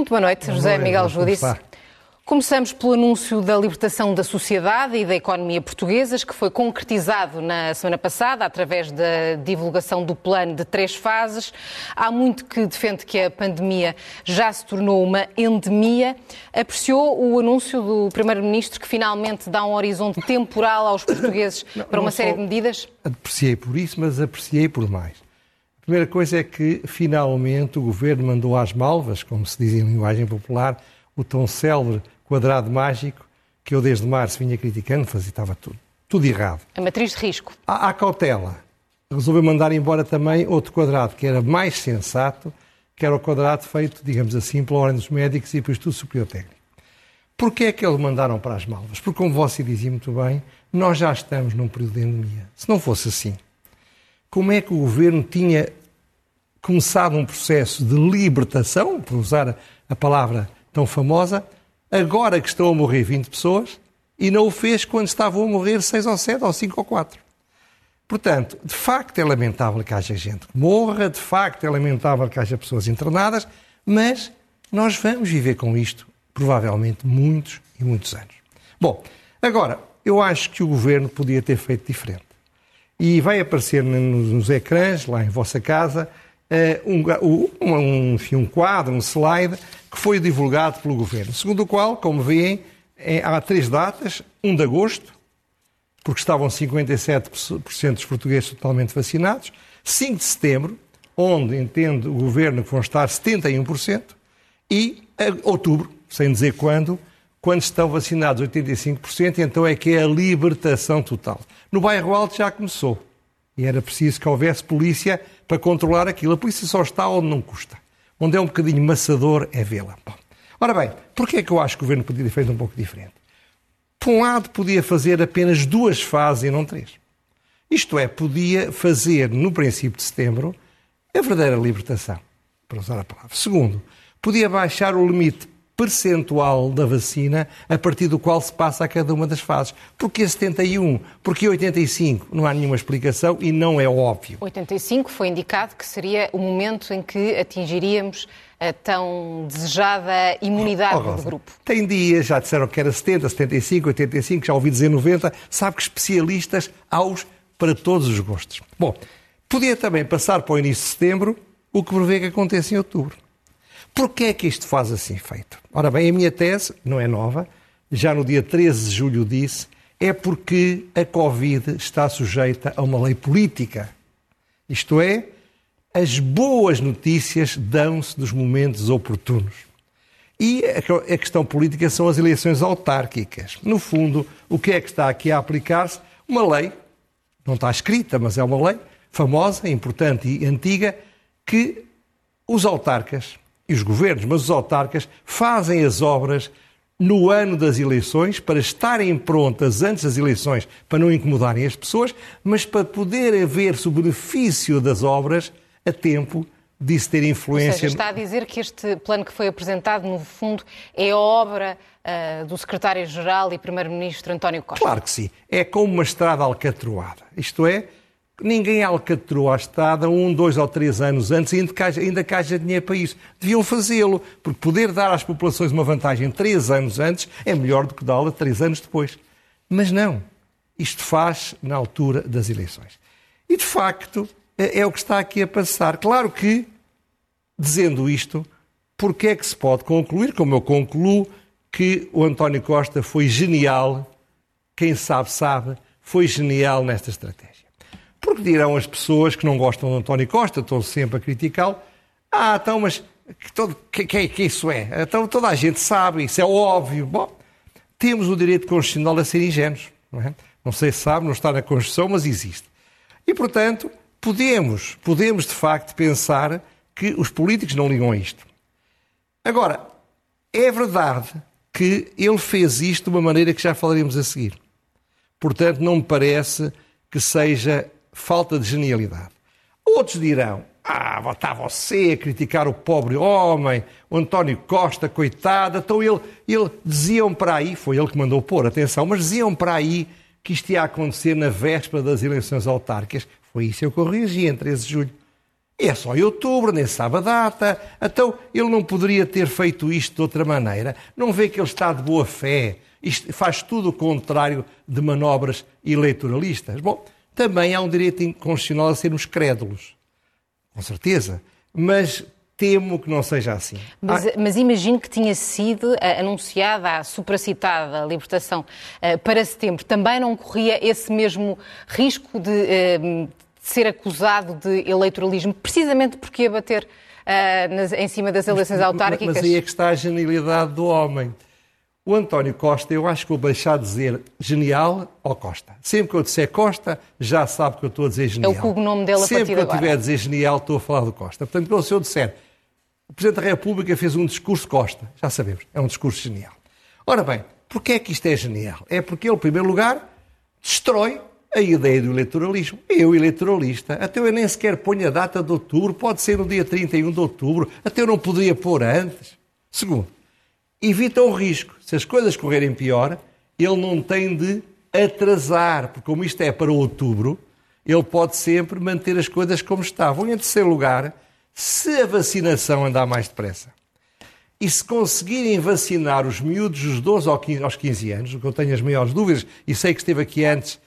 Muito boa noite, José Miguel Judice. Começamos pelo anúncio da libertação da sociedade e da economia portuguesas, que foi concretizado na semana passada através da divulgação do plano de três fases. Há muito que defende que a pandemia já se tornou uma endemia. Apreciou o anúncio do Primeiro-Ministro que finalmente dá um horizonte temporal aos portugueses não, para uma série de medidas? Apreciei por isso, mas apreciei por mais. A primeira coisa é que finalmente o Governo mandou às malvas, como se diz em linguagem popular, o tão célebre quadrado mágico que eu desde março vinha criticando, fazia, estava tudo, tudo errado. A matriz de risco. À, cautela. Resolveu mandar embora também outro quadrado que era mais sensato, que era o quadrado feito, digamos assim, pela Ordem dos Médicos e pelo Estudo Superior Técnico. Porquê é que eles mandaram para as malvas? Porque, como você dizia muito bem, nós já estamos num período de endemia. Se não fosse assim, como é que o governo tinha começado um processo de libertação, por usar a palavra tão famosa, agora que estão a morrer 20 pessoas e não o fez quando estavam a morrer 6 ou 7 ou 5 ou 4. Portanto, de facto é lamentável que haja gente que morra, de facto é lamentável que haja pessoas internadas, mas nós vamos viver com isto provavelmente muitos e muitos anos. Bom, agora, eu acho que o governo podia ter feito diferente. E vai aparecer nos, nos ecrãs, lá em vossa casa, eh, um, um, enfim, um quadro, um slide, que foi divulgado pelo Governo, segundo o qual, como veem, é, há três datas, 1 de agosto, porque estavam 57% dos portugueses totalmente vacinados, 5 de setembro, onde entende o Governo que vão estar 71%, e eh, outubro, sem dizer quando, quando estão vacinados 85%, então é que é a libertação total. No bairro Alto já começou. E era preciso que houvesse polícia para controlar aquilo. A polícia só está onde não custa. Onde é um bocadinho maçador é vê-la. Ora bem, porquê é que eu acho que o governo podia ter feito um pouco diferente? Por um lado, podia fazer apenas duas fases e não três. Isto é, podia fazer no princípio de setembro a verdadeira libertação, para usar a palavra. Segundo, podia baixar o limite percentual da vacina a partir do qual se passa a cada uma das fases. Porquê 71? Porquê 85? Não há nenhuma explicação e não é óbvio. 85 foi indicado que seria o momento em que atingiríamos a tão desejada imunidade oh, do grupo. Tem dias, já disseram que era 70, 75, 85, já ouvi dizer 90. Sabe que especialistas aos para todos os gostos. Bom, podia também passar para o início de setembro o que prevê que aconteça em outubro. Porquê é que isto faz assim feito? Ora bem, a minha tese não é nova, já no dia 13 de julho disse, é porque a Covid está sujeita a uma lei política. Isto é, as boas notícias dão-se dos momentos oportunos. E a questão política são as eleições autárquicas. No fundo, o que é que está aqui a aplicar-se? Uma lei, não está escrita, mas é uma lei famosa, importante e antiga, que os autarcas e os governos, mas os autarcas fazem as obras no ano das eleições, para estarem prontas antes das eleições, para não incomodarem as pessoas, mas para poder haver-se o benefício das obras a tempo disso ter influência. Ou seja, está a dizer que este plano que foi apresentado, no fundo, é obra uh, do secretário-geral e primeiro-ministro António Costa? Claro que sim. É como uma estrada alcatroada. Isto é, Ninguém alcatrou a estrada um, dois ou três anos antes, ainda que haja, ainda que haja dinheiro para isso. Deviam fazê-lo, porque poder dar às populações uma vantagem três anos antes é melhor do que dá-la três anos depois. Mas não. Isto faz na altura das eleições. E, de facto, é, é o que está aqui a passar. Claro que, dizendo isto, porque é que se pode concluir, como eu concluo, que o António Costa foi genial, quem sabe, sabe, foi genial nesta estratégia. Porque dirão as pessoas que não gostam de António Costa, estão sempre a criticá-lo, ah, então, mas que, todo, que, que, que, isso é? Então toda a gente sabe, isso é óbvio. Bom, temos o direito constitucional a ser ingênuos. Não, é? não sei se sabe, não está na Constituição, mas existe. E, portanto, podemos, podemos de facto pensar que os políticos não ligam a isto. Agora, é verdade que ele fez isto de uma maneira que já falaremos a seguir. Portanto, não me parece que seja falta de genialidade. Outros dirão: Ah, está você a criticar o pobre homem, o António Costa, coitado. Então ele, ele diziam para aí, foi ele que mandou pôr, atenção, mas diziam para aí que isto ia acontecer na véspera das eleições autárquicas. Foi isso que eu corrigi em 13 de julho. É só em outubro, nem sabe a data. Então, ele não poderia ter feito isto de outra maneira. Não vê que ele está de boa fé. Isto faz tudo o contrário de manobras eleitoralistas. Bom, também há um direito inconstitucional a sermos crédulos. Com certeza. Mas temo que não seja assim. Mas, ah, mas imagino que tinha sido uh, anunciada a supracitada libertação uh, para setembro. Também não corria esse mesmo risco de, uh, ser acusado de eleitoralismo, precisamente porque ia bater nas, em cima das eleições autárquicas? Mas, mas aí é que está a genialidade do homem. O António Costa, eu acho que vou deixar de dizer genial ou Costa. Sempre que eu disser Costa, já sabe que eu estou a dizer genial. É o cognome dele a Sempre que eu agora. tiver a dizer genial, estou a falar do Costa. Portanto, se eu disser o Presidente da República fez um discurso Costa, já sabemos, é um discurso genial. Ora bem, porquê é que isto é genial? É porque ele, em primeiro lugar, destrói a ideia do eleitoralismo. Eu, eleitoralista, até eu nem sequer ponho a data de outubro, pode ser no dia 31 de outubro, até eu não poderia pôr antes. Segundo, evita o risco. Se as coisas correrem pior, ele não tem de atrasar, porque como isto é para outubro, ele pode sempre manter as coisas como estavam. Em terceiro lugar, se a vacinação andar mais depressa e se conseguirem vacinar os miúdos dos 12 aos 15 anos, o que eu tenho as maiores dúvidas, e sei que esteve aqui antes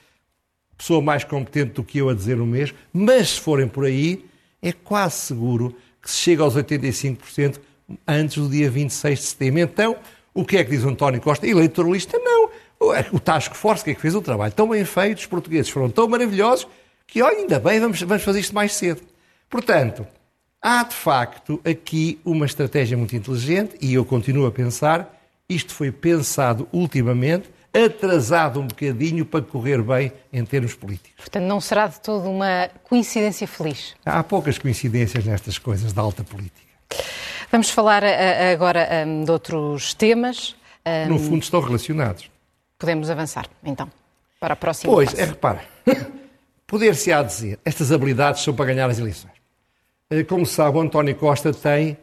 pessoa mais competente do que eu a dizer o mesmo, mas se forem por aí, é quase seguro que se chega aos 85% antes do dia 26 de setembro. Então, o que é que diz António Costa? Eleitoralista, não. O Task Force, que é que fez o trabalho tão bem feito, os portugueses foram tão maravilhosos, que, olha, ainda bem, vamos, vamos fazer isto mais cedo. Portanto, há de facto aqui uma estratégia muito inteligente e eu continuo a pensar, isto foi pensado ultimamente, atrasado um bocadinho para correr bem em termos políticos. Portanto, não será de todo uma coincidência feliz. Há poucas coincidências nestas coisas da alta política. Vamos falar eh, agora um, de outros temas. Um, no fundo, estão relacionados. Podemos avançar, então, para a próxima. Pois, é, repara, poder-se-á dizer, estas habilidades são para ganhar as eleições. Eh, como sabe, o António Costa tem,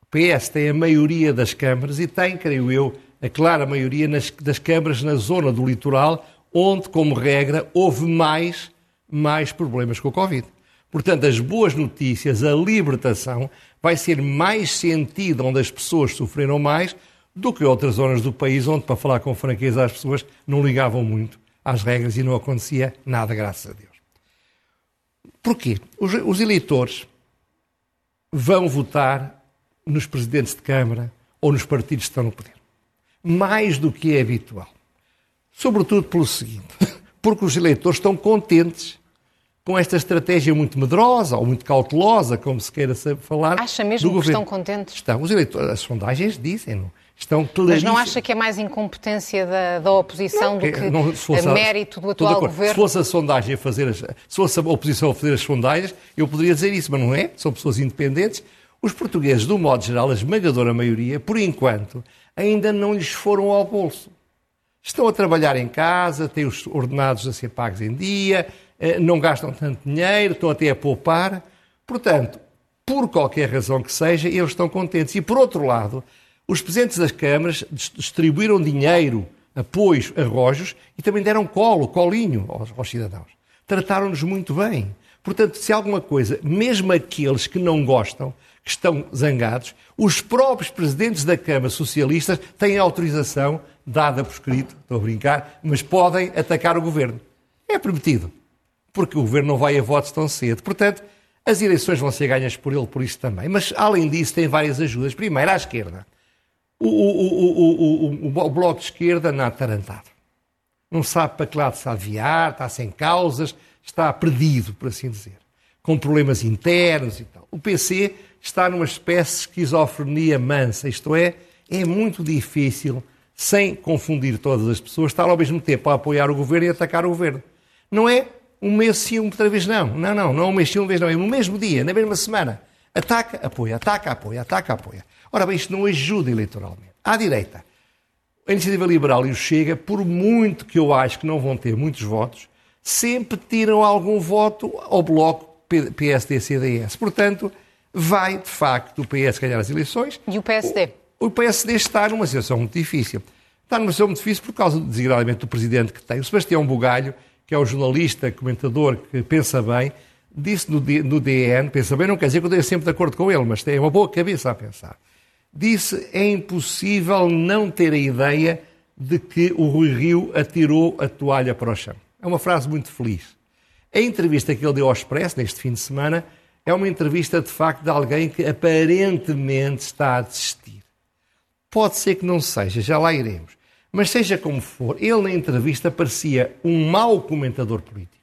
o PS tem a maioria das câmaras e tem, creio eu, a clara maioria nas, das câmaras na zona do litoral, onde, como regra, houve mais, mais problemas com o Covid. Portanto, as boas notícias, a libertação, vai ser mais sentida onde as pessoas sofreram mais do que outras zonas do país onde, para falar com franqueza, as pessoas não ligavam muito às regras e não acontecia nada, graças a Deus. Porquê? Os, os eleitores vão votar nos presidentes de Câmara ou nos partidos que estão no poder mais do que é habitual. Sobretudo pelo seguinte, porque os eleitores estão contentes com esta estratégia muito medrosa ou muito cautelosa, como se queira falar. Acha mesmo que estão contentes? Estão. Os eleitores, as sondagens dizem, estão claríssimos. Mas não acha que é mais incompetência da, da oposição não, do que não, fosse, mérito do atual governo? Se fosse a sondagem a fazer as, se fosse a oposição a fazer as sondagens, eu poderia dizer isso, mas não é. São pessoas independentes. Os portugueses, do modo geral, a esmagadora maioria, por enquanto, ainda não lhes foram ao bolso. Estão a trabalhar em casa, têm os ordenados a ser pagos em dia, não gastam tanto dinheiro, estão até a poupar. Portanto, por qualquer razão que seja, eles estão contentes. E, por outro lado, os presidentes das câmaras distribuíram dinheiro, apoios, arrojos e também deram colo, colinho aos, aos cidadãos. Trataram-nos muito bem. Portanto, se alguma coisa, mesmo aqueles que não gostam, que estão zangados, os próprios presidentes da Câmara Socialistas têm autorização dada por escrito, estou a brincar, mas podem atacar o governo. É permitido, porque o governo não vai a votos tão cedo. Portanto, as eleições vão ser ganhas por ele por isso também. Mas, além disso, tem várias ajudas. Primeiro, à esquerda. O, o, o, o Bloco de Esquerda anda atarantado. Não sabe para que lado se aviar, está sem causas, está perdido, por assim dizer. Com problemas internos e tal. O PC está numa espécie de esquizofrenia mansa, isto é, é muito difícil, sem confundir todas as pessoas, estar ao mesmo tempo a apoiar o governo e atacar o governo. Não é um mês sim, outra vez não. Não, não, não é um mês sim, uma vez não. É no mesmo dia, na mesma semana. Ataca, apoia, ataca, apoia, ataca, apoia. Ora bem, isto não ajuda eleitoralmente. À direita, a Iniciativa Liberal e o Chega, por muito que eu acho que não vão ter muitos votos, sempre tiram algum voto ao Bloco PSD-CDS. Portanto, vai, de facto, o PS ganhar as eleições. E o PSD? O, o PSD está numa situação muito difícil. Está numa situação muito difícil por causa, desigualdamente, do presidente que tem. O Sebastião Bugalho, que é um jornalista, comentador, que pensa bem, disse no, no DN, pensa bem, não quer dizer que eu esteja sempre de acordo com ele, mas tem uma boa cabeça a pensar. Disse, é impossível não ter a ideia de que o Rui Rio atirou a toalha para o chão. É uma frase muito feliz. A entrevista que ele deu ao Expresso neste fim de semana é uma entrevista de facto de alguém que aparentemente está a desistir. Pode ser que não seja, já lá iremos. Mas seja como for, ele na entrevista parecia um mau comentador político.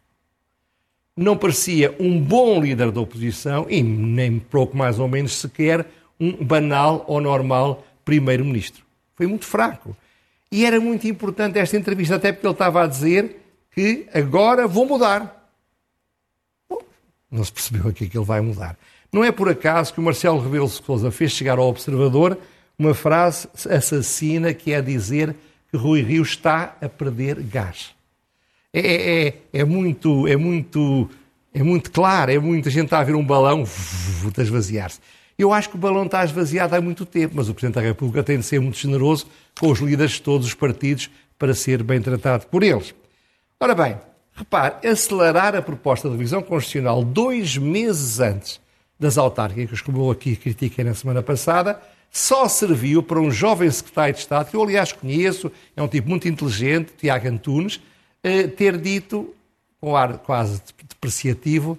Não parecia um bom líder da oposição e nem pouco mais ou menos sequer um banal ou normal primeiro-ministro. Foi muito fraco. E era muito importante esta entrevista, até porque ele estava a dizer que agora vou mudar. Bom, não se percebeu aqui que ele vai mudar. Não é por acaso que o Marcelo Rebelo Sousa fez chegar ao observador uma frase assassina que é dizer que Rui Rio está a perder gás. É, é, é, é muito, é muito, é muito claro, é muita gente está a ver um balão a esvaziar-se. Eu acho que o balão está esvaziado há muito tempo, mas o Presidente da República tem de ser muito generoso com os líderes de todos os partidos para ser bem tratado por eles. Ora bem, repare, acelerar a proposta de revisão constitucional dois meses antes das autárquicas, como eu aqui critiquei na semana passada, só serviu para um jovem secretário de Estado, que eu aliás conheço, é um tipo muito inteligente, Tiago Antunes, eh, ter dito, com ar quase depreciativo,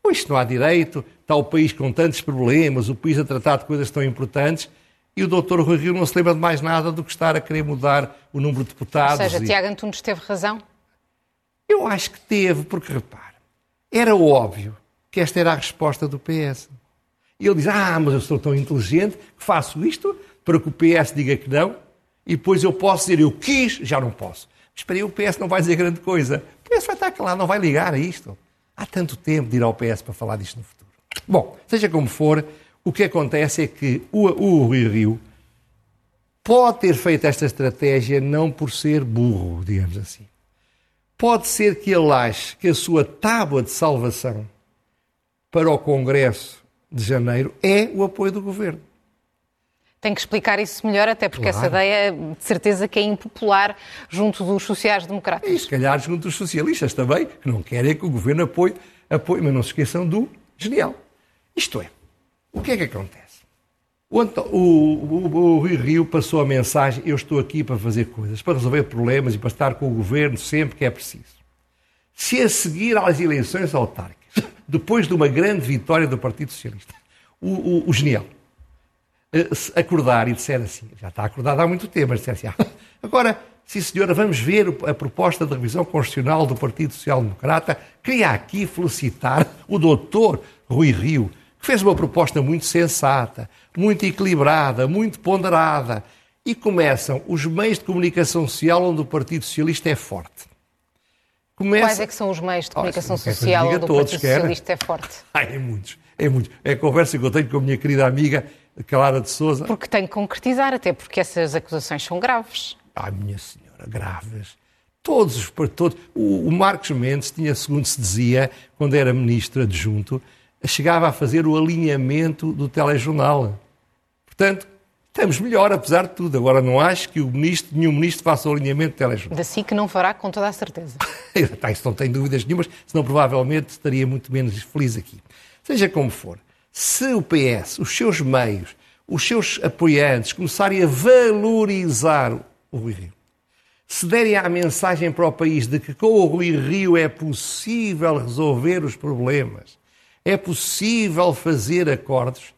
pois não há direito, está o país com tantos problemas, o país a tratar de coisas tão importantes, e o doutor Rui Rio não se lembra de mais nada do que estar a querer mudar o número de deputados. Ou seja, e... Tiago Antunes teve razão? Eu acho que teve, porque repare, era óbvio que esta era a resposta do PS. E ele diz: Ah, mas eu sou tão inteligente que faço isto para que o PS diga que não, e depois eu posso dizer eu quis, já não posso. Espera aí, o PS não vai dizer grande coisa. O PS vai estar calado, não vai ligar a isto. Há tanto tempo de ir ao PS para falar disto no futuro. Bom, seja como for, o que acontece é que o, o Rui Rio pode ter feito esta estratégia não por ser burro, digamos assim. Pode ser que ele ache que a sua tábua de salvação para o Congresso de janeiro é o apoio do governo. Tem que explicar isso melhor, até porque claro. essa ideia de certeza que é impopular junto dos sociais-democratas. E se calhar junto dos socialistas também, que não querem que o governo apoie, apoie mas não se esqueçam do genial. Isto é, o que é que acontece? O, o, o, o Rio passou a mensagem: eu estou aqui para fazer coisas, para resolver problemas e para estar com o governo sempre que é preciso. Se a seguir às eleições autárquicas, depois de uma grande vitória do Partido Socialista, o, o genial eh, acordar e disser assim, já está acordado há muito tempo, mas disser assim, ah, agora, sim senhora, vamos ver a proposta de revisão constitucional do Partido Social Democrata, queria aqui felicitar o doutor Rui Rio, que fez uma proposta muito sensata, muito equilibrada, muito ponderada. E começam os meios de comunicação social onde o Partido Socialista é forte. Começa... Quais é que são os meios de comunicação oh, social onde o Partido Socialista é forte? Ah, é muitos, é muitos. É a conversa que eu tenho com a minha querida amiga Clara de Souza. Porque tem que concretizar, até porque essas acusações são graves. Ah, minha senhora, graves. Todos os todos. O, o Marcos Mendes tinha, segundo se dizia, quando era ministro adjunto, chegava a fazer o alinhamento do telejornal. Portanto, estamos melhor, apesar de tudo. Agora, não acho que o ministro, nenhum ministro faça o alinhamento do telejornal. Da SIC não fará, com toda a certeza. isso não tem dúvidas nenhumas, senão provavelmente estaria muito menos feliz aqui. Seja como for, se o PS, os seus meios, os seus apoiantes começarem a valorizar o Rui Rio, se derem a mensagem para o país de que com o Rui Rio é possível resolver os problemas, é possível fazer acordos,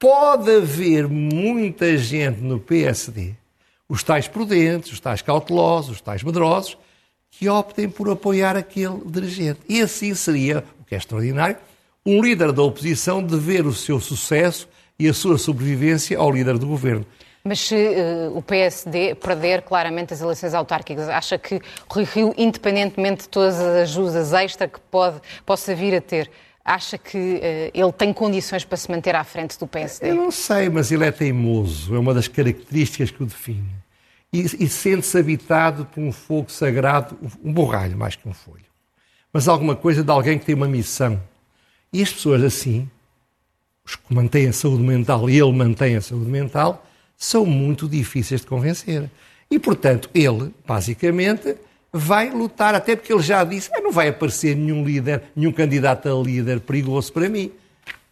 pode haver muita gente no PSD, os tais prudentes, os tais cautelosos, os tais medrosos, que optem por apoiar aquele dirigente. E assim seria, o que é extraordinário, um líder da oposição dever o seu sucesso e a sua sobrevivência ao líder do governo. Mas se uh, o PSD perder claramente as eleições autárquicas, acha que Rui Rio, independentemente de todas as ajudas extra que pode, possa vir a ter, acha que uh, ele tem condições para se manter à frente do PSD? Eu não sei, mas ele é teimoso, é uma das características que o define. E, e sente-se habitado por um fogo sagrado, um borralho mais que um folho. Mas alguma coisa de alguém que tem uma missão. E as pessoas assim, os que mantêm a saúde mental e ele mantém a saúde mental, são muito difíceis de convencer. E, portanto, ele, basicamente, vai lutar, até porque ele já disse, ah, não vai aparecer nenhum líder, nenhum candidato a líder perigoso para mim.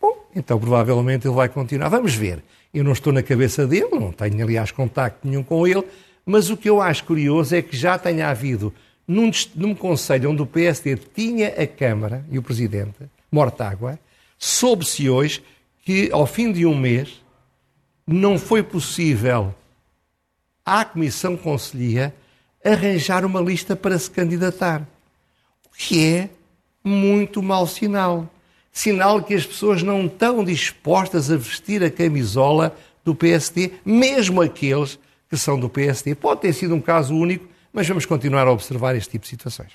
Bom, então provavelmente ele vai continuar. Vamos ver. Eu não estou na cabeça dele, não tenho, aliás, contacto nenhum com ele, mas o que eu acho curioso é que já tenha havido, num, num conselho onde o PSD tinha a Câmara e o Presidente, Mortágua, soube-se hoje que, ao fim de um mês, não foi possível à Comissão Conselhia arranjar uma lista para se candidatar. O que é muito mau sinal. Sinal que as pessoas não estão dispostas a vestir a camisola do PSD, mesmo aqueles que são do PSD. Pode ter sido um caso único, mas vamos continuar a observar este tipo de situações.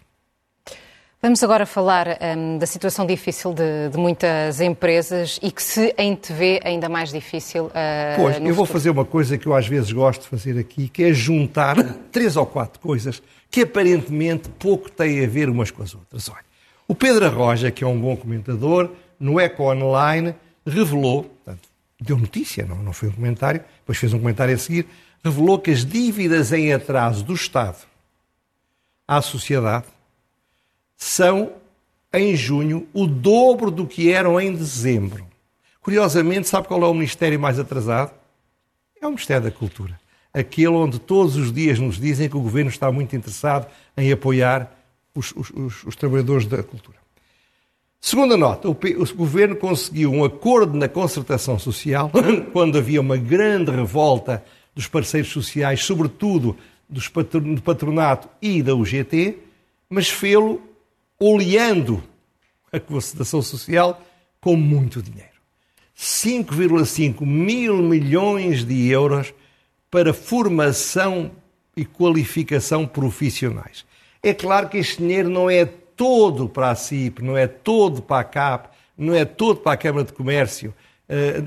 Vamos agora falar um, da situação difícil de, de, muitas empresas e que se em TV ainda mais difícil. Uh, pois, eu futuro. vou fazer uma coisa que eu às vezes gosto de fazer aqui, que é juntar três ou quatro coisas que aparentemente pouco têm a ver umas com as outras. Olha, o Pedro Arroja, que é um bom comentador, no Eco Online, revelou, portanto, deu notícia, não, não foi um comentário, depois fez um comentário a seguir, revelou que as dívidas em atraso do Estado à sociedade são, em junho, o dobro do que eram em dezembro. Curiosamente, sabe qual é o ministério mais atrasado? É o Ministério da Cultura. Aquele onde todos os dias nos dizem que o governo está muito interessado em apoiar os, os, os, os trabalhadores da cultura. Segunda nota, o, o, governo conseguiu um acordo na concertação social, quando havia uma grande revolta dos parceiros sociais, sobretudo do patronato e da UGT, mas fê-lo oleando a concertação social com muito dinheiro. 5,5 mil milhões de euros para formação e qualificação profissionais. É claro que este dinheiro não é todo para a CIP, não é todo para a CAP, não é todo para a Câmara de Comércio, eh,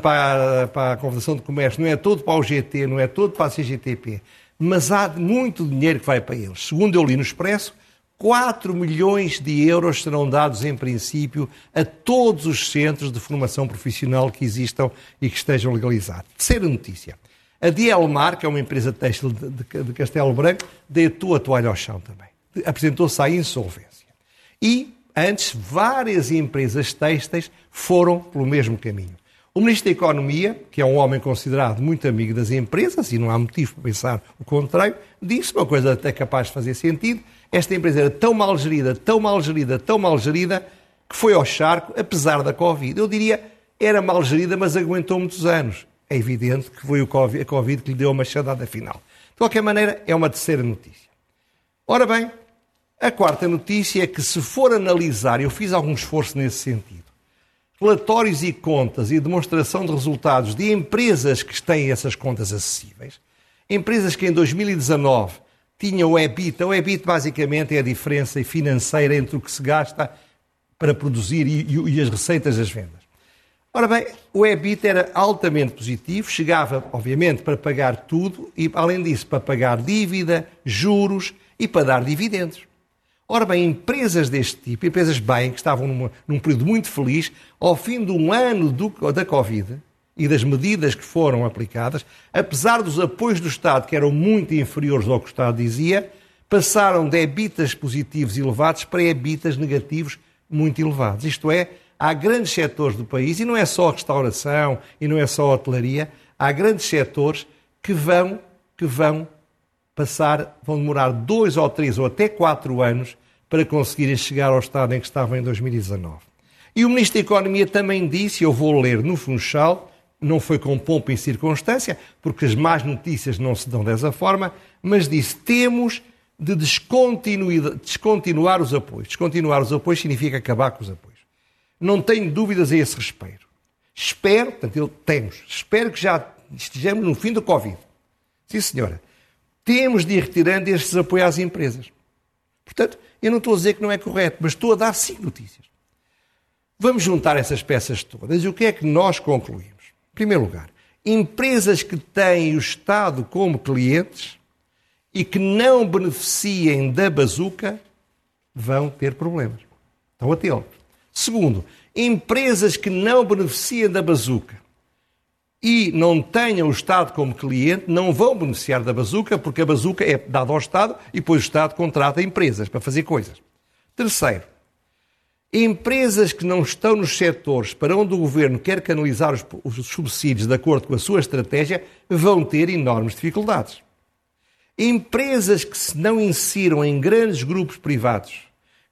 para a Confederação de Comércio, não é todo para o GT, não é todo para a CGTP, mas há muito dinheiro que vai para eles. Segundo eu li no Expresso, 4 milhões de euros serão dados, em princípio, a todos os centros de formação profissional que existam e que estejam legalizados. Terceira notícia. A Dielmar, que é uma empresa têxtil de, Castelo Branco, deitou a toalha ao chão também. Apresentou-se à insolvência. E, antes, várias empresas têxteis foram pelo mesmo caminho. O Ministro da Economia, que é um homem considerado muito amigo das empresas, e não há motivo para pensar o contrário, disse uma coisa até capaz de fazer sentido, esta empresa era tão mal gerida, tão mal gerida, tão mal gerida, que foi ao charco, apesar da Covid. Eu diria, era mal gerida, mas aguentou muitos anos. É evidente que foi a Covid que lhe deu uma machadada final. De qualquer maneira, é uma terceira notícia. Ora bem, a quarta notícia é que, se for analisar, eu fiz algum esforço nesse sentido, relatórios e contas e demonstração de resultados de empresas que têm essas contas acessíveis, empresas que em 2019 tinha o EBIT. O EBIT basicamente é a diferença financeira entre o que se gasta para produzir e, e, e as receitas das vendas. Ora bem, o EBIT era altamente positivo, chegava, obviamente, para pagar tudo e, além disso, para pagar dívida, juros e para dar dividendos. Ora bem, empresas deste tipo, empresas bem, que estavam numa, num período muito feliz, ao fim de um ano do, da Covid, e das medidas que foram aplicadas, apesar dos apoios do Estado, que eram muito inferiores ao que o Estado dizia, passaram de EBITAs positivos elevados para EBITAs negativos muito elevados. Isto é, há grandes setores do país, e não é só a restauração, e não é só a hotelaria, há grandes setores que vão, que vão passar, vão demorar dois ou três ou até quatro anos para conseguirem chegar ao estado em que estavam em 2019. E o Ministro da Economia também disse, eu vou ler no Funchal, não foi com pompa e circunstância, porque as más notícias não se dão dessa forma, mas disse: temos de descontinuar os apoios. Descontinuar os apoios significa acabar com os apoios. Não tenho dúvidas a esse respeito. Espero, portanto, temos, espero que já estejamos no fim do Covid. Sim, senhora. Temos de ir retirando estes apoios às empresas. Portanto, eu não estou a dizer que não é correto, mas estou a dar sim notícias. Vamos juntar essas peças todas e o que é que nós concluímos? Primeiro lugar, empresas que têm o Estado como clientes e que não beneficiem da bazuca vão ter problemas. Estão atentos. Segundo, empresas que não beneficiam da bazuca e não tenham o Estado como cliente, não vão beneficiar da bazuca, porque a bazuca é dada ao Estado e depois o Estado contrata empresas para fazer coisas. Terceiro, empresas que não estão nos setores para onde o governo quer canalizar os, os subsídios de acordo com a sua estratégia vão ter enormes dificuldades. Empresas que se não insiram em grandes grupos privados,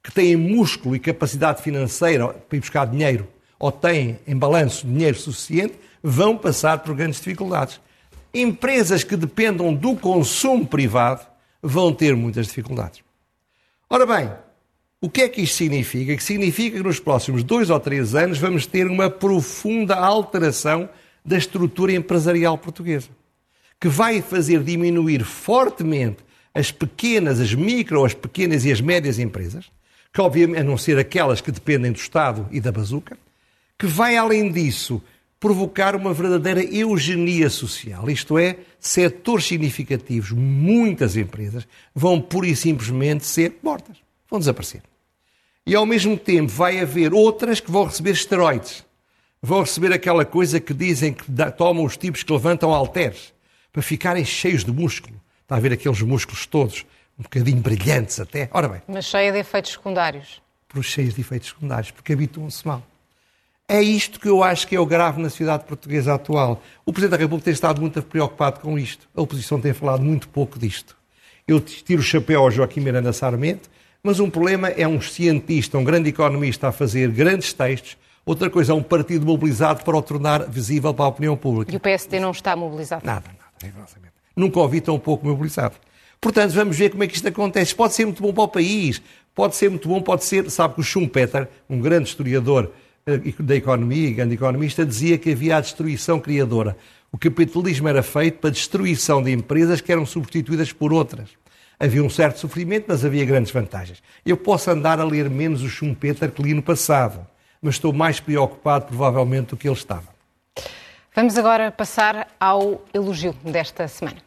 que têm músculo e capacidade financeira para ir buscar dinheiro, ou têm em balanço dinheiro suficiente, vão passar por grandes dificuldades. Empresas que dependam do consumo privado vão ter muitas dificuldades. Ora bem, o que é que isto significa? Que significa que nos próximos dois ou três anos vamos ter uma profunda alteração da estrutura empresarial portuguesa, que vai fazer diminuir fortemente as pequenas, as micro, as pequenas e as médias empresas, que obviamente a não ser aquelas que dependem do Estado e da bazuca, que vai além disso provocar uma verdadeira eugenia social. Isto é, setores significativos, muitas empresas, vão pura e simplesmente ser mortas, vão desaparecer. E ao mesmo tempo vai haver outras que vão receber esteroides, vão receber aquela coisa que dizem que tomam os tipos que levantam halteres, para ficarem cheios de músculo. Está a ver aqueles músculos todos, um bocadinho brilhantes até. Ora bem. Mas cheia de efeitos secundários. Por cheios de efeitos secundários, porque habituam-se mal. É isto que eu acho que é o grave na sociedade portuguesa atual. O Presidente da República tem estado muito preocupado com isto. A oposição tem falado muito pouco disto. Eu tiro o chapéu ao Joaquim Miranda Sarmento, mas um problema é um cientista, um grande economista a fazer grandes textos, outra coisa é um partido mobilizado para o tornar visível para a opinião pública. E o PSD não está mobilizado? Nada, nada. Nunca ouvi tão pouco mobilizado. Portanto, vamos ver como é que isto acontece. Pode ser muito bom para o país, pode ser muito bom, pode ser, sabe que o Schumpeter, um grande historiador eh, da economia, grande economista, dizia que havia a destruição criadora. O capitalismo era feito para a destruição de empresas que eram substituídas por outras. Havia um certo sofrimento, mas havia grandes vantagens. Eu posso andar a ler menos o Schumpeter que li no passado, mas estou mais preocupado, provavelmente, do que ele estava. Vamos agora passar ao elogio desta semana.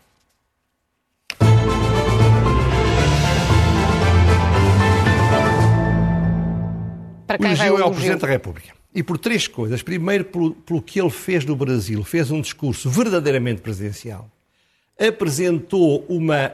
Para quem o elogio é o Presidente da República. E por três coisas. Primeiro, pelo, pelo que ele fez no Brasil. Fez um discurso verdadeiramente presidencial. Apresentou uma,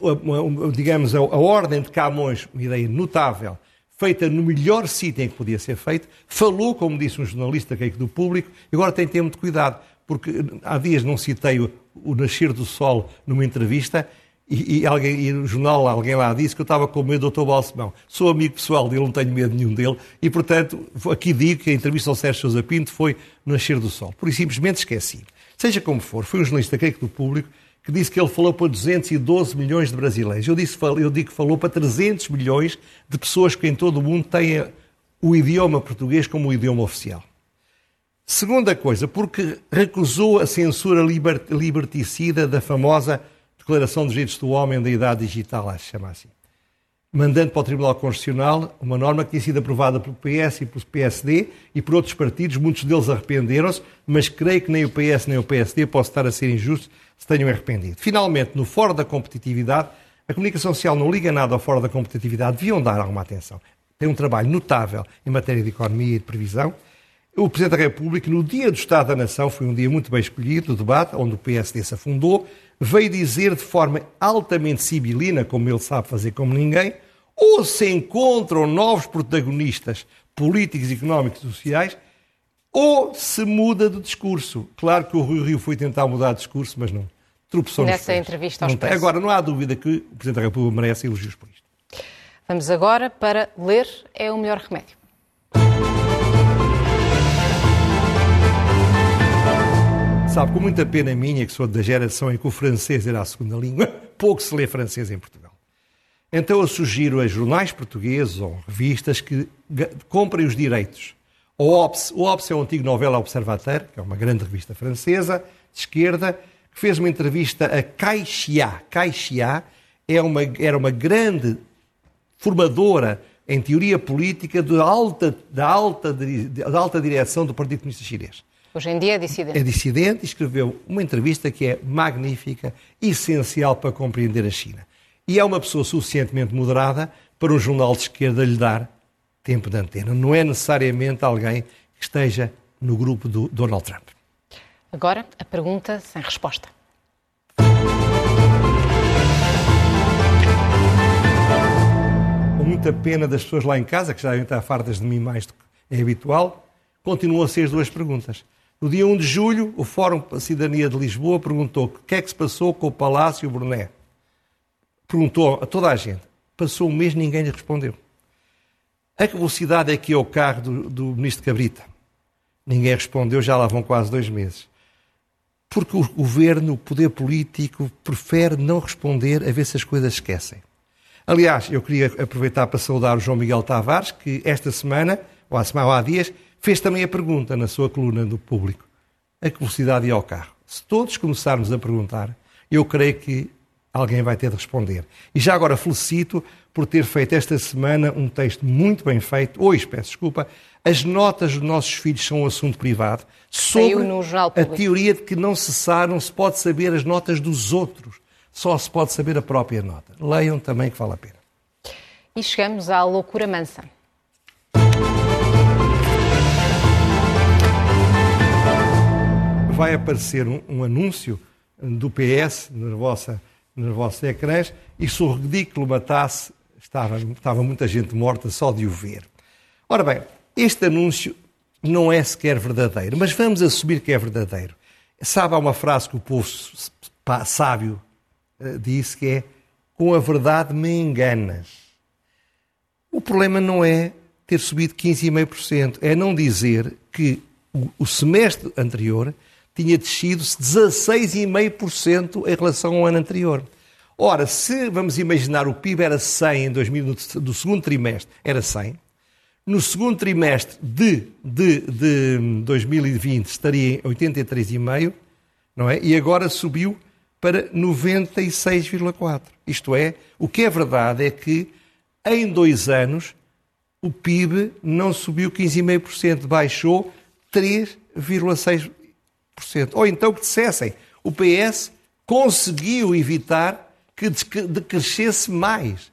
uma, uma digamos, a, a Ordem de Camões, uma ideia notável, feita no melhor sítio em que podia ser feito. Falou, como disse um jornalista que é do público, e agora tem que ter muito cuidado, porque há dias não citei o, o Nascer do Sol numa entrevista, e, e, alguém, e no jornal alguém lá disse que eu estava com medo do Dr. Balsemão. Sou amigo pessoal dele, não tenho medo nenhum dele, e portanto, aqui digo que a entrevista ao Sérgio Sousa Pinto foi no Nascer do Sol. Por isso simplesmente esqueci. Seja como for, foi um jornalista creio do público que disse que ele falou para 212 milhões de brasileiros. Eu, disse, eu digo que falou para 300 milhões de pessoas que em todo o mundo têm o idioma português como o idioma oficial. Segunda coisa, porque recusou a censura liberticida da famosa Declaração dos Direitos do Homem da Idade Digital, acho que chama assim. Mandando para o Tribunal Constitucional uma norma que tinha sido aprovada pelo PS e pelo PSD e por outros partidos, muitos deles arrependeram-se, mas creio que nem o PS nem o PSD posso estar a ser injusto se tenham arrependido. Finalmente, no Fórum da Competitividade, a comunicação social não liga nada ao Fórum da Competitividade, deviam dar alguma atenção. Tem um trabalho notável em matéria de economia e de previsão. O Presidente da República, no dia do Estado da Nação, foi um dia muito bem escolhido, o debate, onde o PSD se afundou, veio dizer de forma altamente sibilina, como ele sabe fazer como ninguém, ou se encontram novos protagonistas políticos, económicos e sociais, ou se muda de discurso. Claro que o Rui Rio foi tentar mudar de discurso, mas não. Tropeçou Nessa entrevista aos não Agora, não há dúvida que o Presidente da República merece elogios por isto. Vamos agora para ler é o melhor remédio. Sabe, com muita pena minha, que sou da geração em que o francês era a segunda língua, pouco se lê francês em Portugal. Então eu sugiro a jornais portugueses ou revistas que comprem os direitos. O OPS, o OPS é o antigo Novela Observateur, que é uma grande revista francesa, de esquerda, que fez uma entrevista a Caixia. Caixia é uma, era uma grande formadora em teoria política da alta, da alta, da alta direção do Partido Comunista Chinês. Hoje em dia é dissidente. É dissidente e escreveu uma entrevista que é magnífica, essencial para compreender a China. E é uma pessoa suficientemente moderada para um jornal de esquerda lhe dar tempo de antena. Não é necessariamente alguém que esteja no grupo do Donald Trump. Agora, a pergunta sem resposta. Com muita pena das pessoas lá em casa, que já devem estar fartas de mim mais do que é habitual, continuam a ser as duas perguntas. No dia 1 de julho, o Fórum para a Cidadania de Lisboa perguntou o que é que se passou com o Palácio Bruné. Perguntou a toda a gente. Passou um mês, ninguém lhe respondeu. A que velocidade é que é o carro do, do Ministro Cabrita? Ninguém respondeu, já lá vão quase dois meses porque o governo, o poder político, prefere não responder a ver se as coisas esquecem. Aliás, eu queria aproveitar para saudar o João Miguel Tavares, que esta semana, ou há, semana, ou há dias, fez também a pergunta na sua coluna do público: a que velocidade ia ao carro? Se todos começarmos a perguntar, eu creio que alguém vai ter de responder. E já agora felicito por ter feito esta semana um texto muito bem feito, hoje peço desculpa, as notas dos nossos filhos são um assunto privado, sobre a teoria de que não se sabe, não se pode saber as notas dos outros, só se pode saber a própria nota. Leiam também que vale a pena. E chegamos à loucura mansa. Vai aparecer um, um anúncio do PS na vossa, nos vossos ecrãs e se o ridículo matasse, estava, estava muita gente morta só de o ver. Ora bem, este anúncio não é sequer verdadeiro, mas vamos assumir que é verdadeiro. Sabe, há uma frase que o povo sábio eh, disse que é: Com a verdade me enganas. O problema não é ter subido 15,5%, é não dizer que o semestre anterior tinha descido 16,5% em relação ao ano anterior. Ora, se vamos imaginar o PIB era 100 em 2000, do segundo trimestre, era 100, no segundo trimestre de, de, de 2020 estaria em 83,5, não é? E agora subiu para 96,4. Isto é, o que é verdade é que em dois anos o PIB não subiu 15,5%, baixou 3,6%. Ou então que dissessem, o PS conseguiu evitar que decrescesse mais.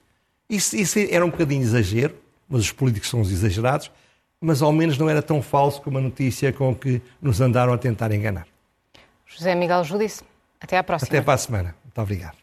Isso, isso era um bocadinho exagero, mas os políticos são os exagerados, mas ao menos não era tão falso como a notícia com que nos andaram a tentar enganar. José Miguel Judice, até à próxima. Até para a semana. Muito obrigado.